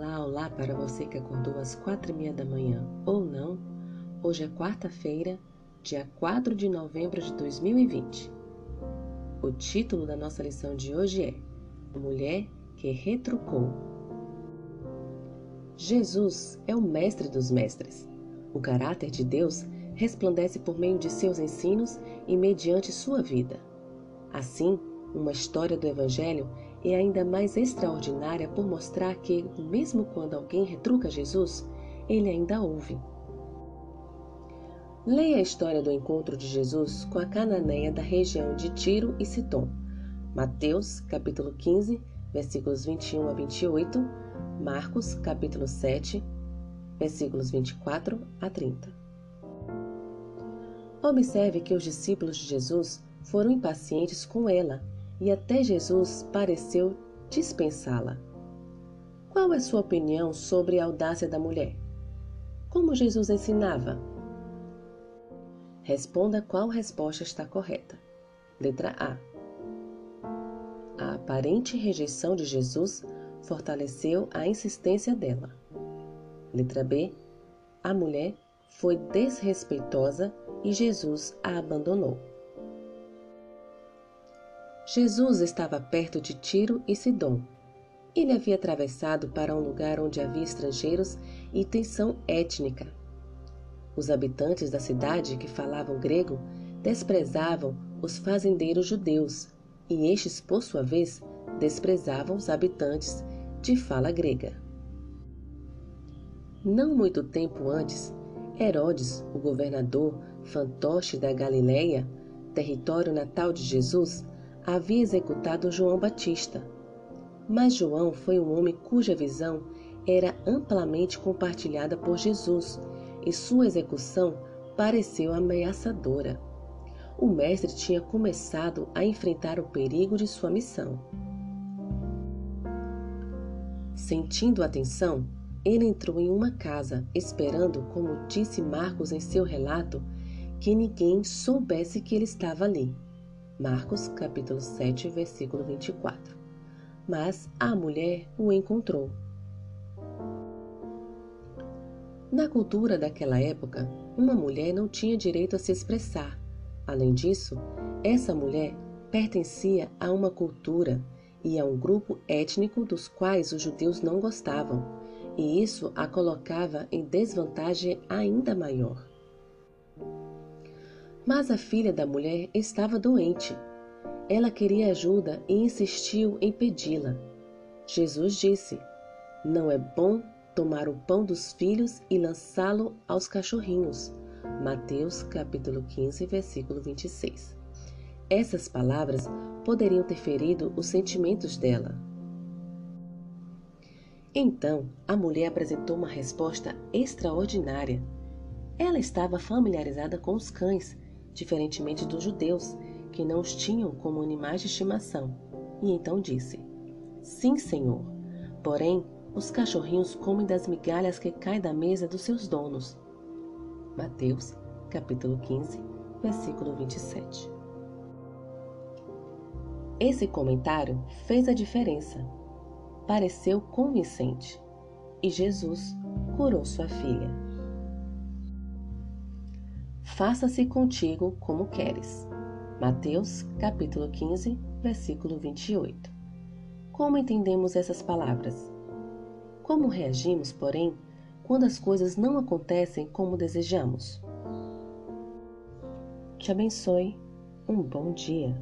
Olá, olá para você que acordou às quatro e meia da manhã ou não. Hoje é quarta-feira, dia 4 de novembro de 2020. O título da nossa lição de hoje é Mulher que retrucou. Jesus é o mestre dos mestres. O caráter de Deus resplandece por meio de seus ensinos e mediante sua vida. Assim, uma história do Evangelho é ainda mais extraordinária por mostrar que, mesmo quando alguém retruca Jesus, ele ainda ouve. Leia a história do encontro de Jesus com a cananeia da região de Tiro e Sidom. Mateus, capítulo 15, versículos 21 a 28, Marcos, capítulo 7, versículos 24 a 30. Observe que os discípulos de Jesus foram impacientes com ela e até Jesus pareceu dispensá-la. Qual é sua opinião sobre a audácia da mulher? Como Jesus ensinava? Responda qual resposta está correta. Letra A. A aparente rejeição de Jesus fortaleceu a insistência dela. Letra B. A mulher foi desrespeitosa e Jesus a abandonou. Jesus estava perto de Tiro e Sidom. Ele havia atravessado para um lugar onde havia estrangeiros e tensão étnica. Os habitantes da cidade que falavam grego desprezavam os fazendeiros judeus e estes, por sua vez, desprezavam os habitantes de fala grega. Não muito tempo antes, Herodes, o governador fantoche da Galileia, território natal de Jesus, havia executado João Batista. Mas João foi um homem cuja visão era amplamente compartilhada por Jesus e sua execução pareceu ameaçadora. O mestre tinha começado a enfrentar o perigo de sua missão. Sentindo a tensão, ele entrou em uma casa, esperando, como disse Marcos em seu relato, que ninguém soubesse que ele estava ali. Marcos capítulo 7, versículo 24. Mas a mulher o encontrou. Na cultura daquela época, uma mulher não tinha direito a se expressar. Além disso, essa mulher pertencia a uma cultura e a um grupo étnico dos quais os judeus não gostavam, e isso a colocava em desvantagem ainda maior. Mas a filha da mulher estava doente. Ela queria ajuda e insistiu em pedi-la. Jesus disse: Não é bom tomar o pão dos filhos e lançá-lo aos cachorrinhos. Mateus capítulo 15, versículo 26. Essas palavras poderiam ter ferido os sentimentos dela. Então, a mulher apresentou uma resposta extraordinária. Ela estava familiarizada com os cães diferentemente dos judeus, que não os tinham como animais de estimação. E então disse: Sim, Senhor. Porém, os cachorrinhos comem das migalhas que caem da mesa dos seus donos. Mateus, capítulo 15, versículo 27. Esse comentário fez a diferença. Pareceu convincente. E Jesus curou sua filha faça-se contigo como queres. Mateus, capítulo 15, versículo 28. Como entendemos essas palavras? Como reagimos, porém, quando as coisas não acontecem como desejamos? Te abençoe. Um bom dia.